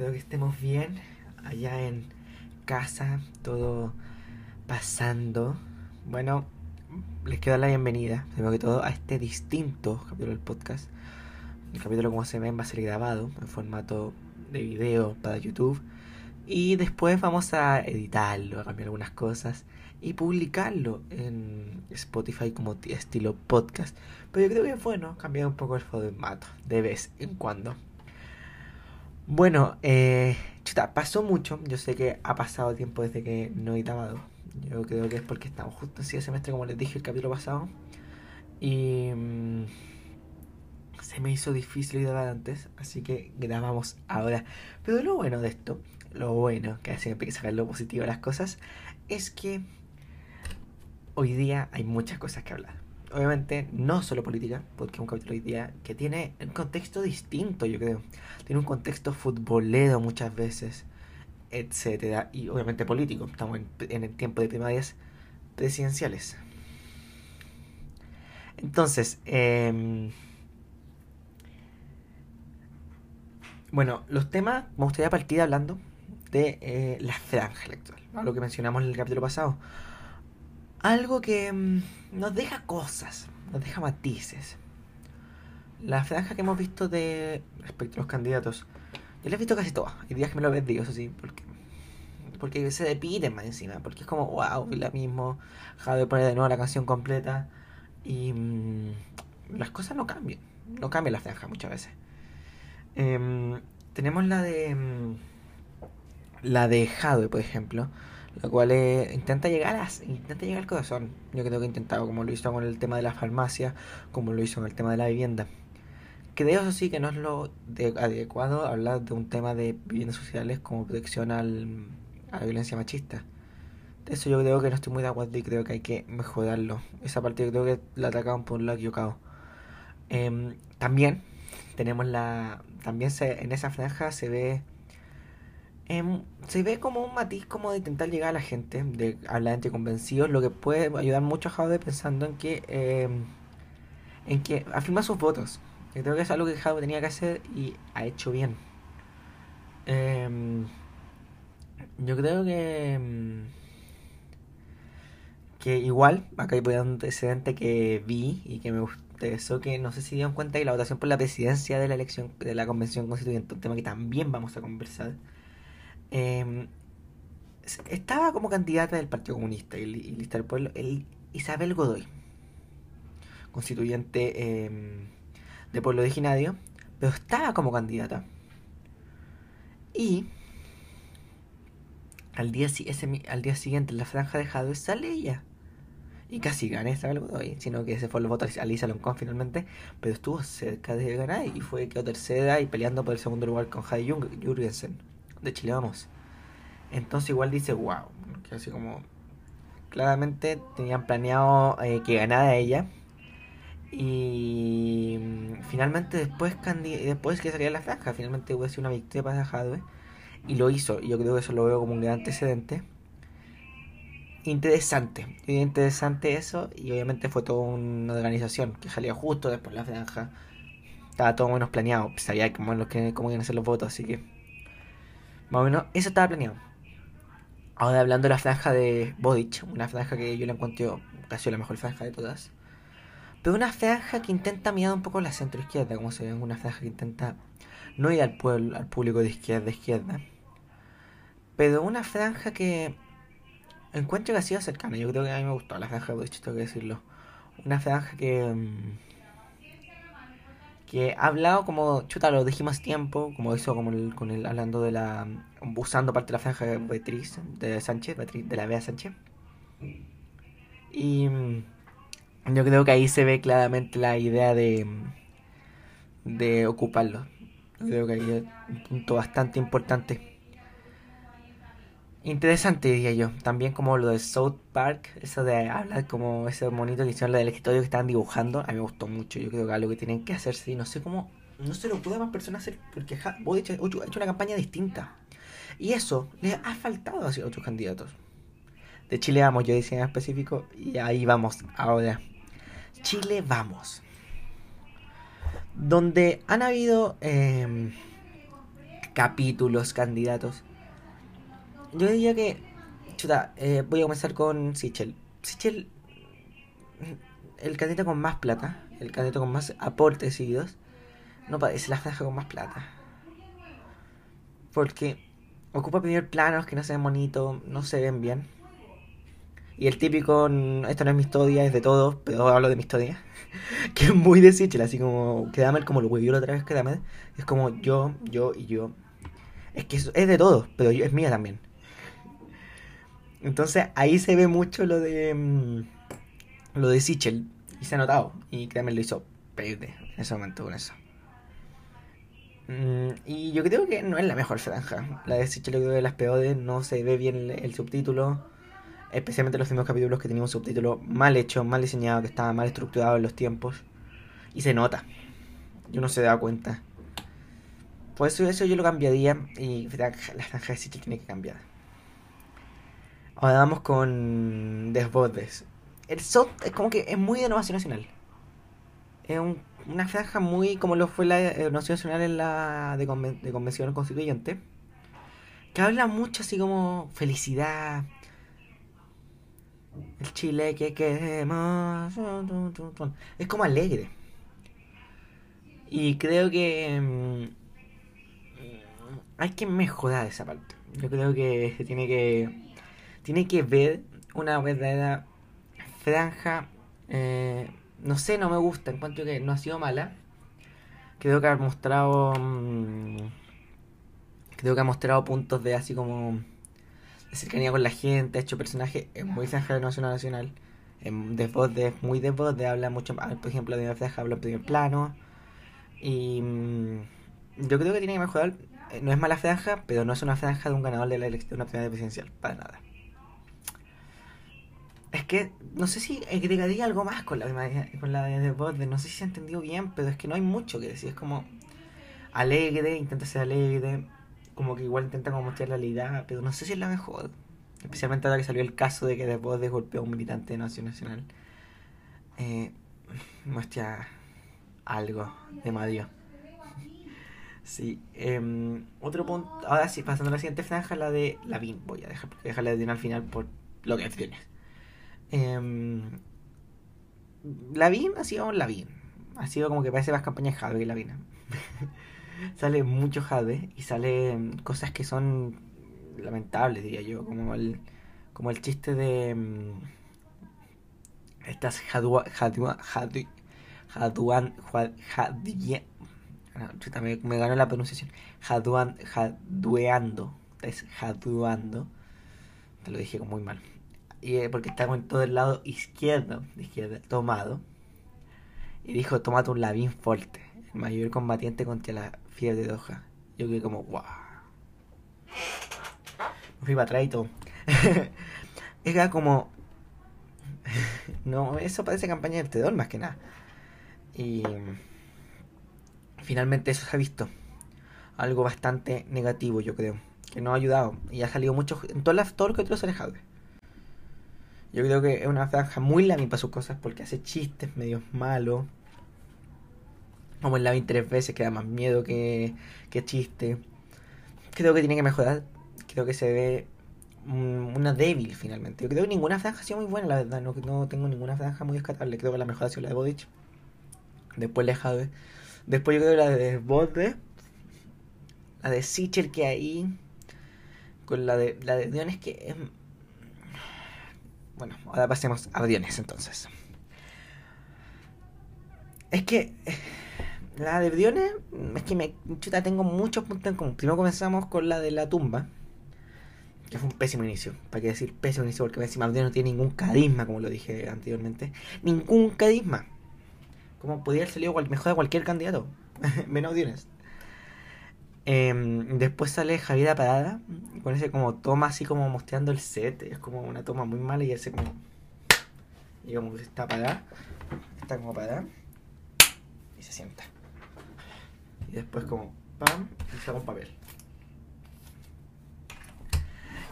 espero que estemos bien allá en casa, todo pasando. Bueno, les quiero dar la bienvenida, primero que todo, a este distinto capítulo del podcast. El capítulo, como se ven, va a ser grabado en formato de video para YouTube. Y después vamos a editarlo, a cambiar algunas cosas y publicarlo en Spotify como estilo podcast. Pero yo creo que es bueno cambiar un poco el formato de vez en cuando. Bueno, eh, chuta, pasó mucho. Yo sé que ha pasado tiempo desde que no he grabado. Yo creo que es porque estamos justo en el semestre, como les dije el capítulo pasado. Y mmm, se me hizo difícil grabar antes, así que grabamos ahora. Pero lo bueno de esto, lo bueno, que siempre hay que sacar lo positivo de las cosas, es que hoy día hay muchas cosas que hablar. Obviamente no solo política, porque es un capítulo hoy día que tiene un contexto distinto, yo creo. Tiene un contexto futbolero muchas veces, etcétera, y obviamente político. Estamos en, el tiempo de primarias presidenciales. Entonces, eh, bueno, los temas me gustaría partir hablando de eh, la franja electoral, lo que mencionamos en el capítulo pasado algo que mmm, nos deja cosas, nos deja matices. La franja que hemos visto de respecto a los candidatos, yo la he visto casi todas. Hay días que me lo perdido, eso porque, porque se depiden más encima. Porque es como, wow, es la mismo. de poner de nuevo la canción completa. Y mmm, las cosas no cambian. No cambia la franja muchas veces. Eh, tenemos la de. Mmm, la de Jadwe, por ejemplo lo cual eh, intenta llegar a, intenta llegar al corazón. Yo creo que ha intentado, como lo hizo con el tema de la farmacia, como lo hizo con el tema de la vivienda. Creo eso sí que no es lo de, adecuado hablar de un tema de viviendas sociales como protección al, a la violencia machista. De eso yo creo que no estoy muy de acuerdo y creo que hay que mejorarlo. Esa parte yo creo que la atacaban por un lado equivocado. Eh, también tenemos la. También se, en esa franja se ve eh, se ve como un matiz como de intentar llegar a la gente, de hablar entre convencidos, lo que puede ayudar mucho a Jaude pensando en que eh, en que afirma sus votos. Yo creo que es algo que Jaude tenía que hacer y ha hecho bien. Eh, yo creo que em, que igual, acá hay un antecedente que vi y que me gustó que no sé si dieron cuenta que la votación por la presidencia de la elección de la convención constituyente, un tema que también vamos a conversar, eh, estaba como candidata del Partido Comunista y, Lista del Pueblo el Isabel Godoy, constituyente eh, de pueblo originario, pero estaba como candidata. Y al día, al día siguiente en la franja de Jadwe sale ella. Y casi gana Isabel Godoy, sino que se fue los votos a Lisa Loncón finalmente, pero estuvo cerca de ganar y fue quedó tercera y peleando por el segundo lugar con Jade Jurgensen de Chile Vamos. Entonces igual dice, wow, que así como claramente tenían planeado eh, que ganara ella. Y mm, finalmente después después que salía la franja, finalmente hubo una victoria para Jadwe. Y lo hizo, y yo creo que eso lo veo como un gran antecedente. Interesante, interesante eso, y obviamente fue toda una organización que salía justo después de la franja. Estaba todo menos planeado, sabía cómo, cómo iban a ser los votos, así que más o menos, eso estaba planeado. Ahora hablando de la franja de Bodic, una franja que yo la encuentro casi la mejor franja de todas. Pero una franja que intenta mirar un poco la centro izquierda, como se ve, una franja que intenta no ir al pueblo, al público de izquierda a izquierda. Pero una franja que encuentro que ha sido cercana. Yo creo que a mí me gustó la franja de Bodic, tengo que decirlo. Una franja que. Um, que ha hablado como, chuta, lo dijimos tiempo, como hizo como el, con el, hablando de la, usando parte de la franja de Beatriz, de Sánchez, Beatriz, de la Bea Sánchez. Y mm, yo creo que ahí se ve claramente la idea de, de ocuparlo. Creo que ahí es un punto bastante importante. Interesante, diría yo. También como lo de South Park, eso de hablar como ese monito que hicieron del escritorio que estaban dibujando, a mí me gustó mucho. Yo creo que algo que tienen que hacerse y no sé cómo, no se lo puede más personas hacer, porque ha hecho una campaña distinta. Y eso le ha faltado a otros candidatos. De Chile vamos, yo decía en específico, y ahí vamos ahora. Chile vamos. Donde han habido eh, capítulos, candidatos. Yo diría que, chuta, eh, voy a comenzar con Sichel. Sichel, el candidato con más plata, el candidato con más aportes seguidos, no parece la franja con más plata. Porque ocupa primer planos que no se ven bonitos, no se ven bien. Y el típico, esto no es mi historia, es de todos, pero hablo de mi historia. que es muy de Sichel, así como que como lo huevió la otra vez que Dame. Es como yo, yo y yo. Es que es, de todos, pero yo, es mía también. Entonces ahí se ve mucho lo de mm, lo de Sichel. Y se ha notado. Y Kramer lo hizo perder en ese momento con eso. Mm, y yo creo que no es la mejor franja. La de Sichel, creo que de las peores. No se ve bien el, subtítulo. Especialmente los primeros capítulos que tenían un subtítulo mal hecho, mal diseñado, que estaba mal estructurado en los tiempos. Y se nota. Yo no se da cuenta. Por eso, eso yo lo cambiaría. Y la franja de Sichel tiene que cambiar. Ahora vamos con Desbordes. El SOT es como que es muy de innovación nacional. Es una franja muy como lo fue la innovación nacional en la de, convención constituyente. Que habla mucho así como felicidad. El Chile que queremos. Es como alegre. Y creo que mm, hay que mejorar esa parte. Yo creo que se tiene que tiene que ver una verdadera franja. Eh, no sé, no me gusta. Encuentro que no ha sido mala. Creo que ha mostrado. Mm, creo que ha mostrado puntos de así como. de cercanía con la gente. Ha hecho personajes. Es muy franja de Nacional Nacional. De voz de, muy de voz de habla mucho. Por ejemplo, de una franja habla en primer plano. Y. Mm, yo creo que tiene que mejorar. Eh, no es mala franja, pero no es una franja de un ganador de la elección de presidencial. Para nada. Es que no sé si agregaría algo más con la, con la de Borde. No sé si se ha entendido bien, pero es que no hay mucho que decir. Es como alegre, intenta ser alegre. Como que igual intenta como mostrar la realidad, pero no sé si es la mejor. Especialmente ahora que salió el caso de que de golpeó a un militante de Nación Nacional. Eh, muestra algo de Mario. Sí. Eh, otro punto. Ahora sí, pasando a la siguiente franja, la de Lavín. Voy a dejar, dejarla de al final por lo que tienes. Eh, Lavín ha sido Lavín. Ha sido como que parece más campaña de Jade que Lavín. sale mucho Jade y sale em, cosas que son lamentables, diría yo. Como el, como el chiste de. Em, estas Jaduan. Jaduan. Me, me ganó la pronunciación. Jaduan, jadueando. Es jaduando. Te lo dije muy mal y, eh, porque estaba en todo el lado izquierdo, izquierda, tomado. Y dijo, tómate un Lavín fuerte, el mayor combatiente contra la fiebre de hoja. Yo quedé como, wow. Me fui para atrás y todo. Era como... no, eso parece campaña de Tedor más que nada. Y finalmente eso se ha visto. Algo bastante negativo, yo creo. Que no ha ayudado. Y ha salido mucho... En todas las, todo lo que otros alejado. Yo creo que es una franja muy Lavín para sus cosas porque hace chistes medio malos. Como en Lavín tres veces que da más miedo que, que chiste. Creo que tiene que mejorar. Creo que se ve una débil finalmente. Yo creo que ninguna franja ha sido muy buena, la verdad. No, no tengo ninguna franja muy descartable. Creo que la mejor ha sido la de Bodich. Después la de Después yo creo que la de Bode. La de Sichel que hay. Con la de la de Diones que es bueno, ahora pasemos a aviones entonces. Es que eh, la de aviones, es que me chuta, tengo muchos puntos en común. Primero comenzamos con la de la tumba, que fue un pésimo inicio. ¿Para qué decir pésimo inicio? Porque encima aviones no tiene ningún carisma, como lo dije anteriormente. Ningún carisma. Como podría haber salido mejor de cualquier candidato. Menos aviones. Em, después sale Javier Parada con ese como toma así como mostrando el set. Es como una toma muy mala y ese como. Y como que está parada. Está como parada. Y se sienta. Y después como pam y saca papel.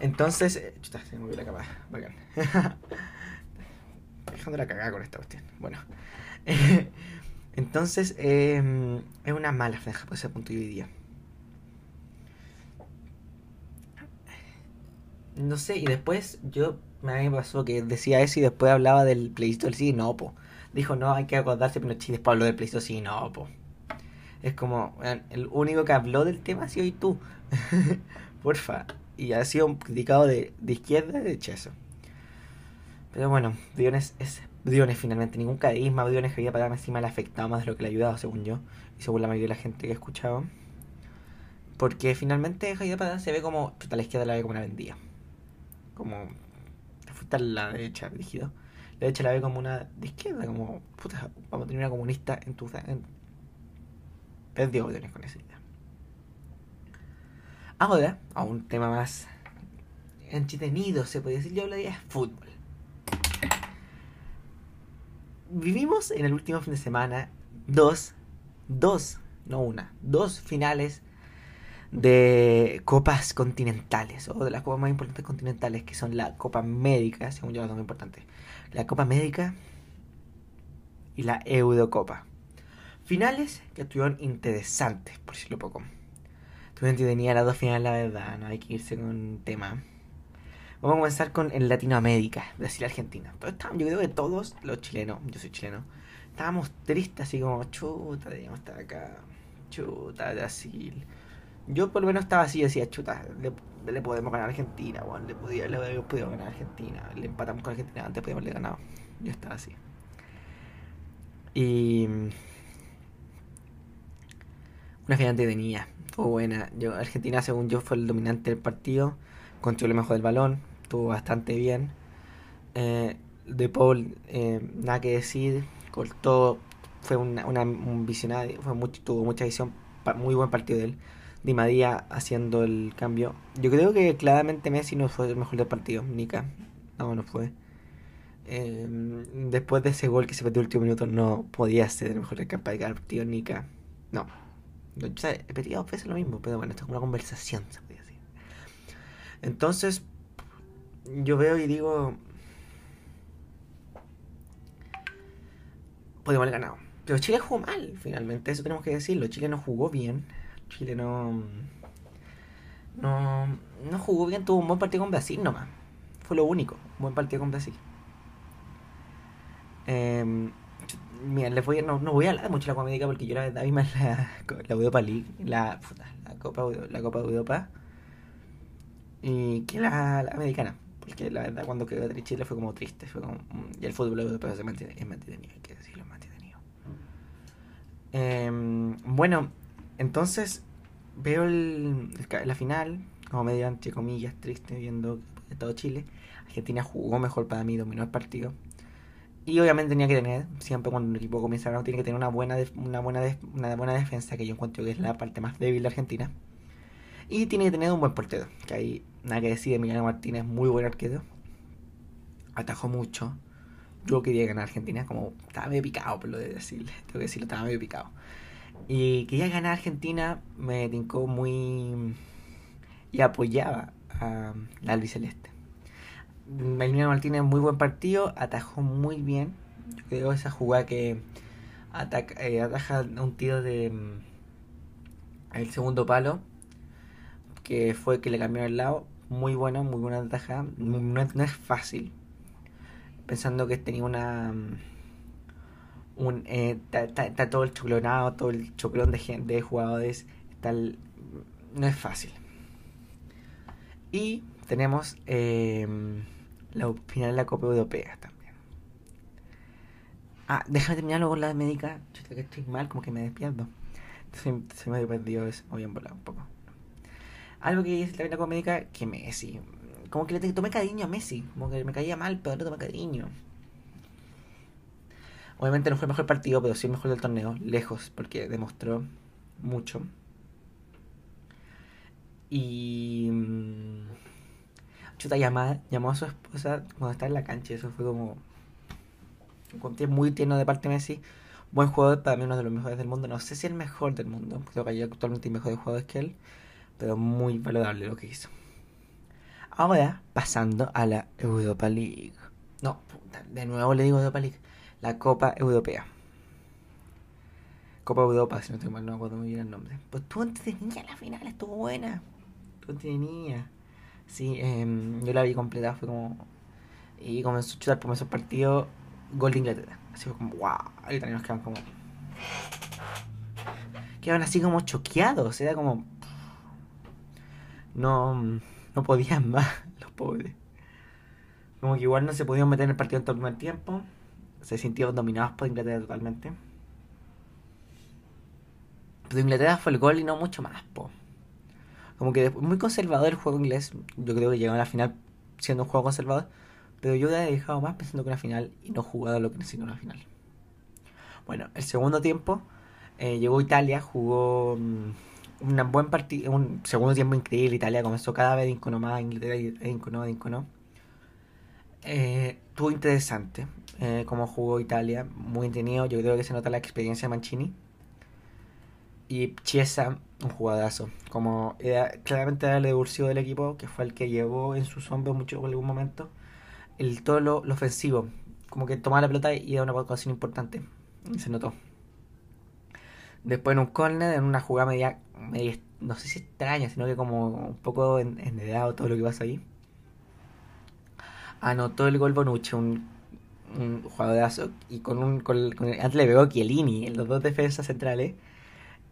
Entonces. Eh, chuta, se me movió la capa. Bacán. Dejando la cagada con esta cuestión. Bueno. Entonces, em, es una mala franja por ese punto yo diría. No sé, y después yo me pasó que decía eso y después hablaba del plebiscito sí, no, po. Dijo, no, hay que acordarse, pero después habló del plebiscito sí, no, po. Es como, el único que habló del tema ha sido y tú. Porfa. Y ha sido criticado de, de izquierda y de derecha Pero bueno, Diones es Diones finalmente. Ningún carisma, Diones que había pagado encima le afectado más de lo que le ha ayudado, según yo. Y según la mayoría de la gente que he escuchado. Porque finalmente Javier Parada se ve como. Chuta, la izquierda la ve como una vendida. Como. Te la derecha, rígido. La derecha la ve como una de izquierda, como. Puta, vamos a tener una comunista en tu. En... Perdió Diones con esa idea. Ahora, a un tema más entretenido, se puede decir, yo hablaría de fútbol. Vivimos en el último fin de semana dos, dos, no una, dos finales de copas continentales o de las copas más importantes continentales que son la Copa Médica, según yo las más importantes, la Copa Médica y la Eurocopa. Finales que estuvieron interesantes, por decirlo poco. Tú tenía las dos finales, la verdad, no hay que irse con un tema. Vamos a comenzar con el Latinoamérica, Brasil Argentina. yo creo que todos los chilenos, yo soy chileno, estábamos tristes así como, chuta, debíamos estar acá, chuta, Brasil. Yo por lo menos estaba así, decía, chuta, le, podemos ganar a Argentina, bueno, le, podía, le habíamos podido ganar a Argentina, le empatamos con Argentina, antes podíamos haberle ganado. Yo estaba así. Y... Una final de niña fue buena. Argentina, según yo, fue el dominante del partido. Controló mejor del balón. Estuvo bastante bien. Eh, de Paul, eh, nada que decir. Cortó. Fue una, un visionario. Fue tuvo mucha visión. Muy buen partido de él. Di María haciendo el cambio. Yo creo que claramente Messi no fue el mejor del partido. Nica. No, no fue. Eh, después de ese gol que se perdió el último minuto, no podía ser el mejor del partido. Nica. No, o sea, he pedido veces lo mismo, pero bueno, esto es como una conversación, se podría decir. Entonces, yo veo y digo. Podemos haber ganado. Pero Chile jugó mal, finalmente, eso tenemos que decirlo. Chile no jugó bien. Chile no. No, no jugó bien, tuvo un buen partido con Brasil nomás. Fue lo único, un buen partido con Brasil. Eh, Mira, les voy no, no voy a hablar mucho de la Copa América porque yo la verdad vi más la, la Europa League, la, la, Copa, la Copa Europa y que la, la americana. Porque la verdad cuando quedó de Chile fue como triste, fue como, y el fútbol europeo se mantiene, es mantenido, hay que decirlo, es mantenido. Eh, bueno, entonces veo el, la final, como medio entre comillas, triste, viendo todo Chile. Argentina jugó mejor para mí, dominó el partido y obviamente tenía que tener, siempre cuando un equipo comienza a ganar, tiene que tener una buena, una, buena una buena defensa, que yo encuentro que es la parte más débil de Argentina. Y tiene que tener un buen portero, que hay nada que decir, Emiliano Martínez, muy buen arquero. Atajó mucho. Yo quería ganar Argentina, como estaba medio picado, por lo de decirle, tengo que decirlo, estaba medio picado. Y quería ganar Argentina, me tincó muy. y apoyaba a la albiceleste. Emiliano Martínez, muy buen partido, atajó muy bien. Yo creo esa jugada que ataca, eh, ataja un tiro de mm, el segundo palo, que fue que le cambió el lado. Muy bueno, muy buena ataja. No, es fácil. Pensando que tenía una. Un, está, eh, todo el choclonado, todo el choclón de, de jugadores. Está no es fácil. Y tenemos. Eh, la final de la Copa Europea también. Ah, déjame terminarlo con la médica. Yo que estoy mal, como que me despierto. Se, se me ha perdido me voy a volar un poco. Algo que dice la Copa Médica, que Messi. Como que le tomé cariño a Messi. Como que me caía mal, pero le tomé cariño. Obviamente no fue el mejor partido, pero sí el mejor del torneo. Lejos, porque demostró mucho. Y mm, chuta llamada, llamó a su esposa cuando estaba en la cancha. Eso fue como. Encontré muy tierno de parte de Messi. Buen jugador, para mí uno de los mejores del mundo. No sé si el mejor del mundo. Creo que hay actualmente mejores jugadores que él. Pero muy valorable lo que hizo. Ahora, pasando a la Europa League. No, de nuevo le digo Europa League. La Copa Europea. Copa Europa, si no estoy mal, no acuerdo muy bien el nombre. Pues tú entretenías la final, estuvo buena. Tú entretenías. Sí, em, yo la vi completa, fue como... Y comenzó a chutar por esos partidos gol de Inglaterra. Así fue como, wow, los italianos quedan como... Quedaban así como choqueados, era como... No, no podían más, los pobres. Como que igual no se podían meter en el partido en todo el primer tiempo. Se sintieron dominados por Inglaterra totalmente. Pero Inglaterra fue el gol y no mucho más, po. Como que muy conservador el juego inglés. Yo creo que llegó a la final siendo un juego conservador. Pero yo he dejado más pensando que una final y no jugado lo que necesito una final. Bueno, el segundo tiempo eh, llegó Italia, jugó un buen partido, un segundo tiempo increíble. Italia comenzó cada vez incono más, Inglaterra incono, incono. Eh, estuvo interesante eh, como jugó Italia, muy entretenido. Yo creo que se nota la experiencia de Mancini. Y Chiesa, un jugadorazo. Como claramente era el revulsivo del equipo, que fue el que llevó en sus hombros mucho en algún momento. El, todo lo, ofensivo. Como que tomaba la pelota y era una posición importante. Se notó. Después en un corner, en una jugada media, media no sé si extraña, sino que como un poco enredado todo lo que pasa ahí. Anotó el gol Bonucci, un, un jugadorazo. Y con un. Con, antes le pegó Chiellini los dos defensas centrales.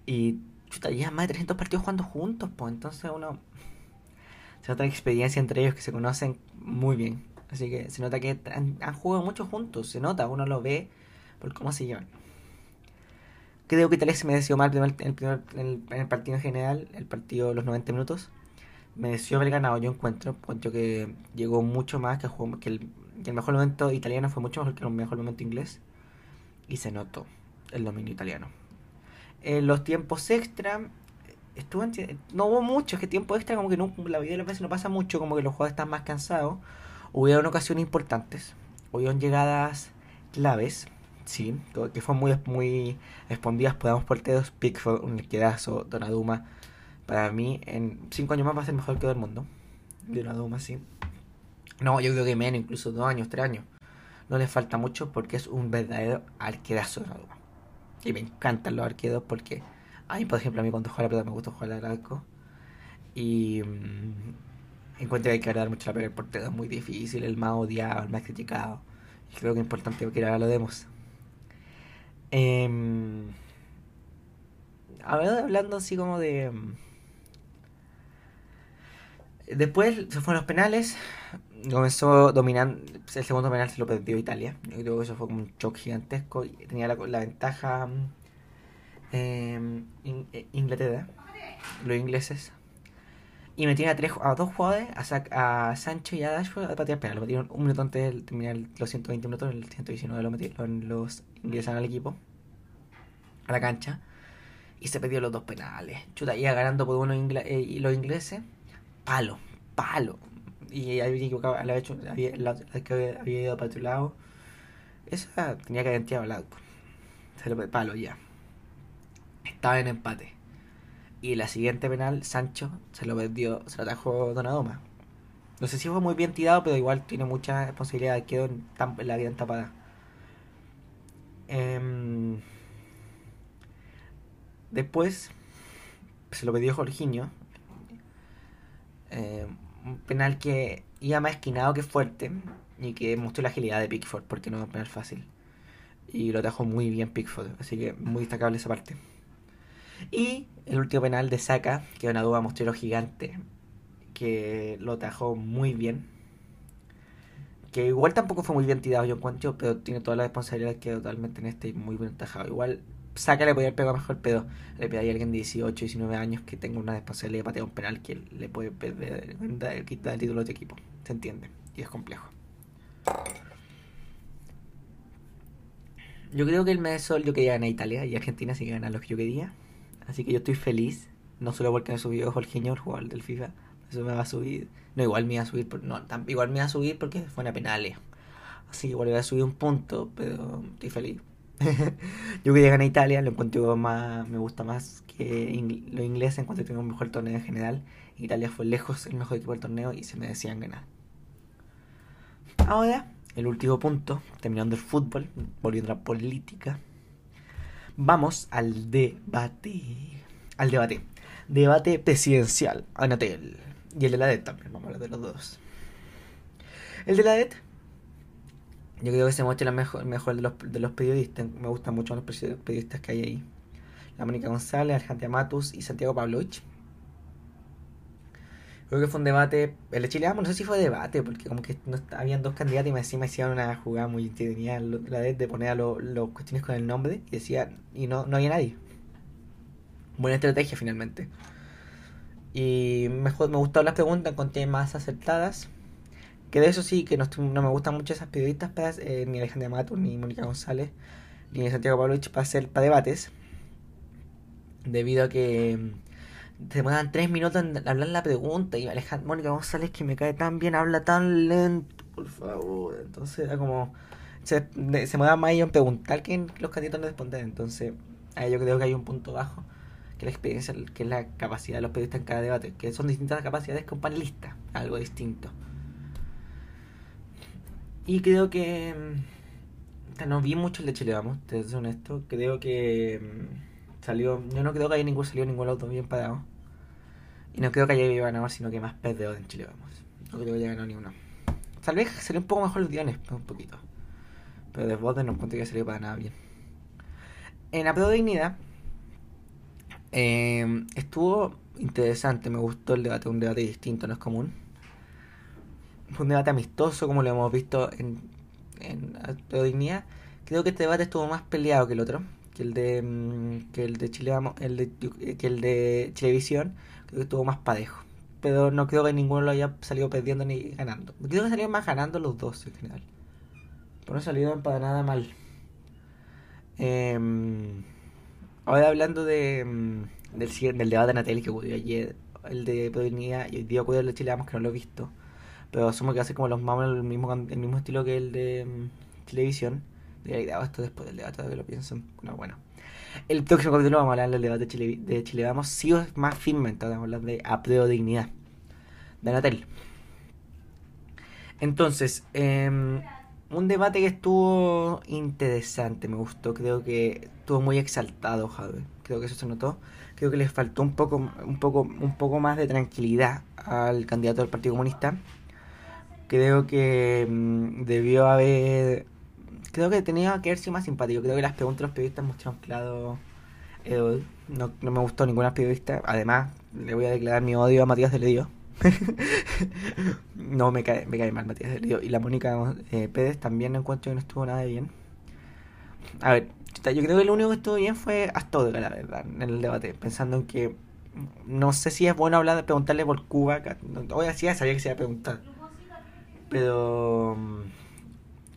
Y chuta, ya más de 300 partidos jugando juntos, pues entonces uno se nota la experiencia entre ellos que se conocen muy bien. Así que se nota que han, jugado mucho juntos, se nota, uno lo ve por cómo se llevan. Creo que Italia se mereció más el primer, en el partido en general, el partido de los 90 minutos. Mereció haber ganado, yo encuentro. Encuentro que llegó mucho más, que, jugó, que, el, que el mejor momento italiano fue mucho mejor que el mejor momento inglés. Y se notó el dominio italiano. En los tiempos extra, estuvo no hubo mucho, es que tiempo extra como que no, la vida de las veces no pasa mucho, como que los jugadores están más cansados. Hubieron ocasiones importantes, hubieron llegadas claves, sí, que fueron muy, muy respondidas por ambos porteros, Pickford, un quedazo, Donaduma. Para mí, en cinco años más va a ser mejor que todo el mundo. Donaduma, sí. No, yo creo que menos, incluso dos años, tres años. No le falta mucho porque es un verdadero arquerazo Donaduma. Y me encantan los arqueros porque a mí, por ejemplo, a mí cuando juego la pelota me gusta jugar al arco. Y mm, encuentro que hay que dar mucho la pelota el portero. Es muy difícil, el más odiado, el más criticado. Y creo que es importante que ahora lo demos. Ver, hablando así como de... Después se fueron los penales comenzó dominando. El segundo penal se lo perdió Italia. Yo creo que eso fue como un shock gigantesco. Tenía la, ventaja eh, Inglaterra, los ingleses. Y metían a, tres, a dos jugadores, a, a Sancho y a Dashford, a patear penal. Lo metieron un minuto antes de terminar los 120 minutos, el 119 lo metieron los inglesaron al equipo, a la cancha. Y se perdió los dos penales. Chuta, iba ganando por uno eh, y los ingleses. Palo, palo y había equivocado, había hecho, había, la, había ido para otro lado. Esa tenía que haber tirado Se lo palo ya. Estaba en empate. Y la siguiente penal, Sancho se lo perdió, se lo atajó Donadoma. No sé si fue muy bien tirado, pero igual tiene muchas posibilidades. Quedó en, en la vida tapada. Eh, después se lo perdió Jorginho. Eh, un penal que iba más esquinado que fuerte y que mostró la agilidad de Pickford porque no es un penal fácil. Y lo atajó muy bien Pickford, así que muy destacable esa parte. Y el último penal de Saka, que una duda mostró lo gigante, que lo atajó muy bien. Que igual tampoco fue muy bien tirado, yo encuentro, pero tiene toda la responsabilidad que totalmente en este y muy bien atajado. Igual Saca le podría haber pegado mejor, pero le pegaría a alguien de 18, 19 años que tenga una responsabilidad de patear un penal que le puede perder, quitar el título de equipo. ¿Se entiende? Y es complejo. Yo creo que el mes sol yo quería ganar Italia y Argentina sí que ganar lo que yo quería. Así que yo estoy feliz. No solo porque me subió Jorge el jugador del FIFA. Eso me va a subir. No, igual me iba a subir. no, igual me iba a subir porque fue una penales. Así que igual voy a subir un punto, pero estoy feliz. yo quería ganar Italia, lo encuentro más, me gusta más que los ingleses, encuentro que tengo un mejor torneo en general. Italia fue lejos el mejor equipo del torneo y se me decían ganar. Ahora, el último punto, terminando el fútbol, volviendo a la política. Vamos al debate. Al debate. Debate presidencial, Anatel. Y el de la DET también, vamos a hablar de los dos. El de la DET, yo creo que se muestra el mejor, mejor de, los, de los periodistas. Me gustan mucho los periodistas que hay ahí. La Mónica González, Argentina Matus y Santiago Pavlovich. Creo que fue un debate. El de no sé si fue debate, porque como que no, habían dos candidatos y me encima hicieron una jugada muy entretenida la de, poner a los cuestiones con el nombre y decían, y no, no había nadie. Buena estrategia finalmente. Y mejor me gustaron las preguntas, encontré más acertadas. Que de eso sí, que no, me gustan mucho esas periodistas, eh, ni Alejandra Matos, ni Mónica González, ni Santiago Pavlovich para hacer para debates. Debido a que te demoran tres minutos en hablar la pregunta y Alejandra, Mónica González que me cae tan bien, habla tan lento, por favor. Entonces era como... Se, me da más en preguntar que los candidatos no responder. Entonces, ahí yo creo que hay un punto bajo, que la experiencia, que es la capacidad de los periodistas en cada debate, que son distintas capacidades que un panelista, algo distinto. Y creo que... Mm, no vi mucho el de Chile, vamos, te soy honesto. Creo que mm, Salió, yo no creo que haya ningún salió ningún auto bien parado. Y no creo que haya ganado, sino que más perdió en Chile, vamos. No creo que haya ganado ni uno. Tal vez salió un poco mejor los guiones, un poquito. Pero de votos no encuentro que salió para nada bien. En la Dignidad eh, estuvo interesante, me gustó el debate, un debate distinto, no es común. Un debate amistoso, como lo hemos visto en, en Dignidad. Creo que este debate estuvo más peleado que el otro que el de mm, que el de Chile el de, que el de Televisión creo que estuvo más parejo. Pero no creo que ninguno lo haya salido perdiendo ni ganando. Creo que salieron más ganando los dos en general. Pero no salieron para nada mal. Eh, ahora hablando de mm, del, del debate de Natalie que ocurrió ayer el de Provenía y el día ocurrió el de Chile vamos que no lo he visto pero asumo que hace como los más el mismo el mismo estilo que el de mm, televisión Debería esto después del debate, que lo pienso. Bueno, bueno. El próximo capítulo vamos a hablar del debate de Chile, de Chile Vamos. Sí o más firme, entonces vamos a hablar de apruebo dignidad. De Natel. Entonces, eh, un debate que estuvo interesante, me gustó. Creo que estuvo muy exaltado, Javi. Creo que eso se notó. Creo que les faltó un poco, un poco, un poco más de tranquilidad al candidato del Partido Comunista. Creo que mm, debió haber creo que tenía que haber sido más simpático. Creo que las preguntas de los periodistas mostraron claro. Eh, no, no, me gustó ninguna periodista. Además, le voy a declarar mi odio a Matías de Ledio. no, me cae, me cae mal Matías de Ledio. Y la Mónica eh, Pérez también no encuentro que no estuvo nada bien. A ver, yo creo que lo único que estuvo bien fue Astódica, la verdad, en el debate. Pensando en que no sé si es bueno hablar de preguntarle por Cuba. Hoy así sabía que se iba a preguntar. Pero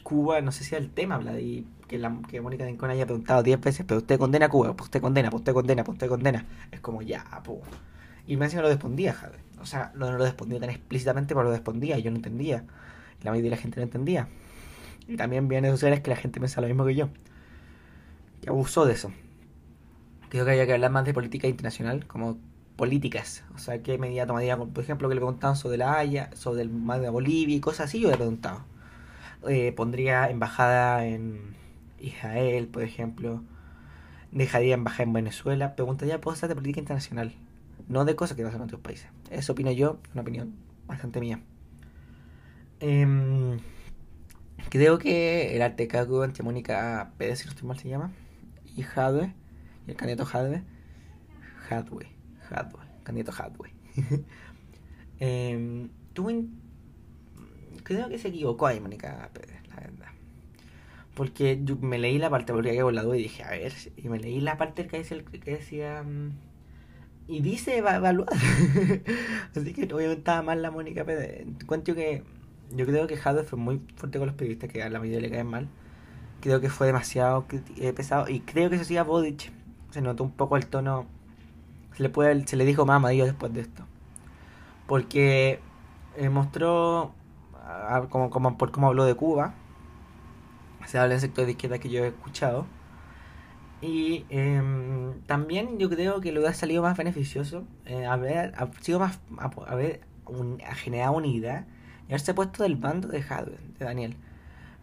Cuba, no sé si era el tema, de que, la, que Mónica Rincón haya preguntado 10 veces, pero usted condena a Cuba, pues usted condena, pues usted condena, pues usted condena. Es como ya, pues. Y me decía que lo respondía, Javier. O sea, no, lo respondía tan explícitamente, pero lo respondía y yo no entendía. La mayoría de la gente no entendía. Y también viene sociales que la gente piensa lo mismo que yo. Y abusó de eso. Creo que había que hablar más de política internacional, como políticas. O sea, qué medida tomaría, por ejemplo, que le preguntaban sobre la Haya, sobre el mar de Bolivia y cosas así, yo le preguntaba. Eh, pondría embajada en Israel, por ejemplo. Dejaría embajada en Venezuela. Preguntaría cosas de política internacional, no de cosas que pasan en otros países. Eso opino yo, una opinión bastante mía. Em, creo que el arte cargo entre Mónica Pérez, si no estoy mal, se llama, y Hadwe, y el candidato Hadwe, Hadwe, Hadwe, candidato Hadwe. eh, tuvo creo que se equivocó ahí Mónica Pérez, la verdad. Porque yo me leí la parte, porque había volado y dije, a ver, y me leí la parte que decía, que decía mm, y dice evaluar. Así que obviamente estaba mal la Mónica Pérez. Cuento que yo creo que Jadwe fue muy fuerte con los periodistas, que a la mayoría le caen mal. Creo que fue demasiado eh, pesado. Y creo que eso sí a Bodich se notó un poco el tono. Se le, puede, se le dijo más amarillo después de esto. Porque eh, mostró como, como, por cómo habló de Cuba. Se habla en sector de izquierda que yo he escuchado. Y em, también yo creo que le hubiera salido más beneficioso eh, haber sido más haber generar unidad y haberse puesto del bando de Hadwe, de Daniel,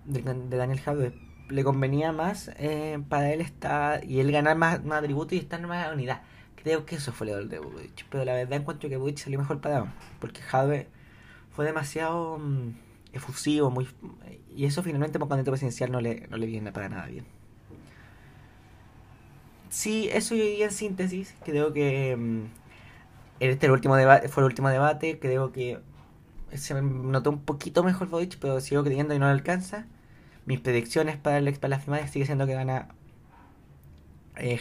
de, Daniel Hadwe. Le convenía más eh, para él estar y él ganar más, más atributos y estar en más unidad. Creo que eso fue lo de Butch. Pero la verdad encuentro que Butch salió mejor parado. Porque Jadwe fue demasiado mm, efusivo, muy y eso finalmente por candidato presidencial no le, no le viene para nada bien. Sí, eso yo diría en síntesis. Creo que mm, este el último debate, fue el último debate. Creo que se notó un poquito mejor Boric, pero sigo creyendo y no le alcanza. Mis predicciones para, el, para las finales sigue siendo que gana eh,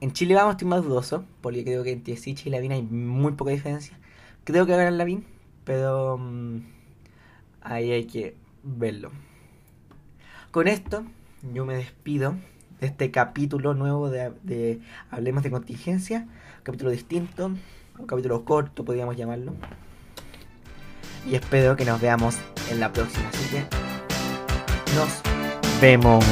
En Chile vamos, estoy más dudoso, porque creo que entre Sicha y Lavín hay muy poca diferencia. Creo que ganar Lavín, pero mm, ahí hay que verlo. Con esto, yo me despido de este capítulo nuevo de, Hablemos de Contingencia. Capítulo distinto, un capítulo corto, podríamos llamarlo. Y espero que nos veamos en la próxima. Así que nos vemos.